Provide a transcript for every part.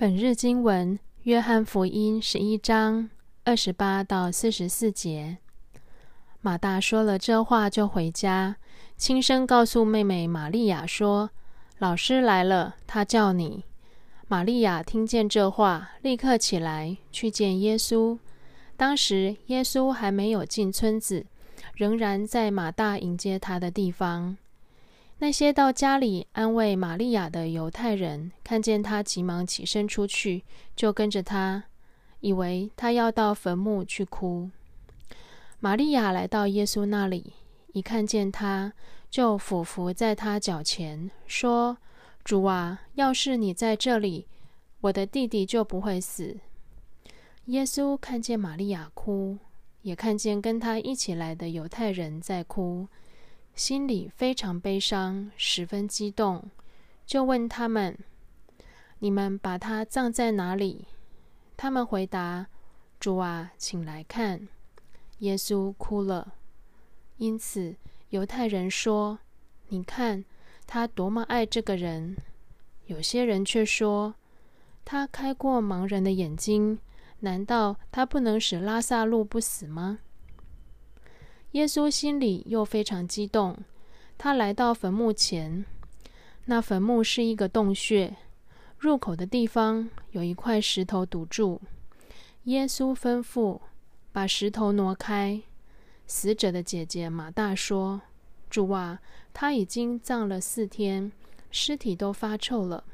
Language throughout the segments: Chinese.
本日经文：约翰福音十一章二十八到四十四节。马大说了这话，就回家，轻声告诉妹妹玛利亚说：“老师来了，他叫你。”玛利亚听见这话，立刻起来去见耶稣。当时耶稣还没有进村子，仍然在马大迎接他的地方。那些到家里安慰玛利亚的犹太人，看见他急忙起身出去，就跟着他，以为他要到坟墓去哭。玛利亚来到耶稣那里，一看见他，就俯伏在他脚前，说：“主啊，要是你在这里，我的弟弟就不会死。”耶稣看见玛利亚哭，也看见跟他一起来的犹太人在哭。心里非常悲伤，十分激动，就问他们：“你们把他葬在哪里？”他们回答：“主啊，请来看。”耶稣哭了。因此，犹太人说：“你看他多么爱这个人。”有些人却说：“他开过盲人的眼睛，难道他不能使拉萨路不死吗？”耶稣心里又非常激动，他来到坟墓前。那坟墓是一个洞穴，入口的地方有一块石头堵住。耶稣吩咐把石头挪开。死者的姐姐马大说：“主啊，他已经葬了四天，尸体都发臭了。”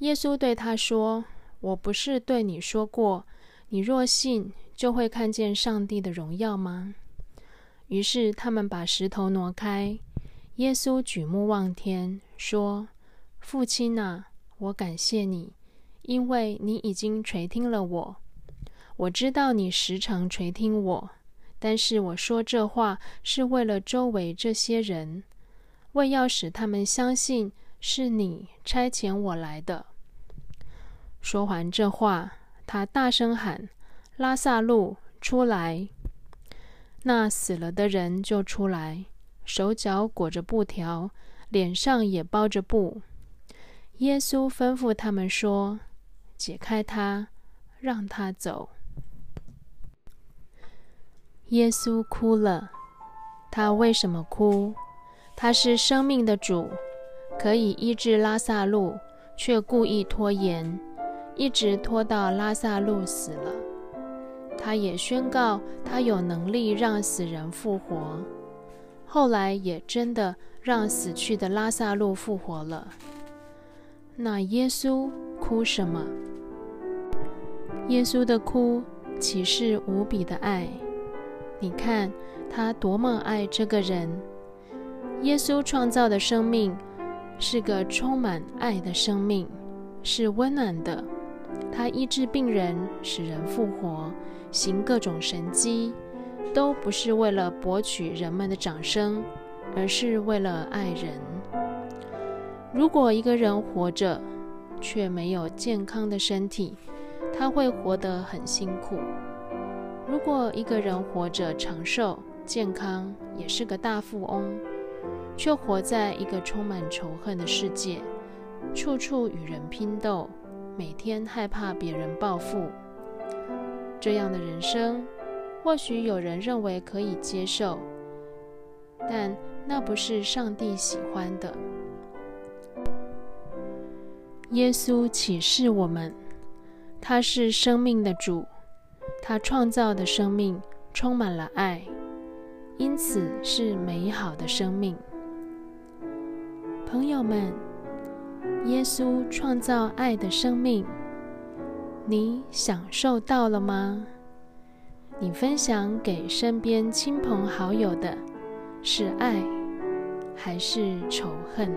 耶稣对他说：“我不是对你说过，你若信。”就会看见上帝的荣耀吗？于是他们把石头挪开。耶稣举目望天，说：“父亲啊，我感谢你，因为你已经垂听了我。我知道你时常垂听我，但是我说这话是为了周围这些人，为要使他们相信是你差遣我来的。”说完这话，他大声喊。拉萨路出来，那死了的人就出来，手脚裹着布条，脸上也包着布。耶稣吩咐他们说：“解开他，让他走。”耶稣哭了。他为什么哭？他是生命的主，可以医治拉萨路，却故意拖延，一直拖到拉萨路死了。他也宣告，他有能力让死人复活。后来也真的让死去的拉萨路复活了。那耶稣哭什么？耶稣的哭岂是无比的爱？你看他多么爱这个人！耶稣创造的生命是个充满爱的生命，是温暖的。他医治病人，使人复活。行各种神迹，都不是为了博取人们的掌声，而是为了爱人。如果一个人活着却没有健康的身体，他会活得很辛苦；如果一个人活着长寿、健康，也是个大富翁，却活在一个充满仇恨的世界，处处与人拼斗，每天害怕别人报复。这样的人生，或许有人认为可以接受，但那不是上帝喜欢的。耶稣启示我们，他是生命的主，他创造的生命充满了爱，因此是美好的生命。朋友们，耶稣创造爱的生命。你享受到了吗？你分享给身边亲朋好友的是爱，还是仇恨？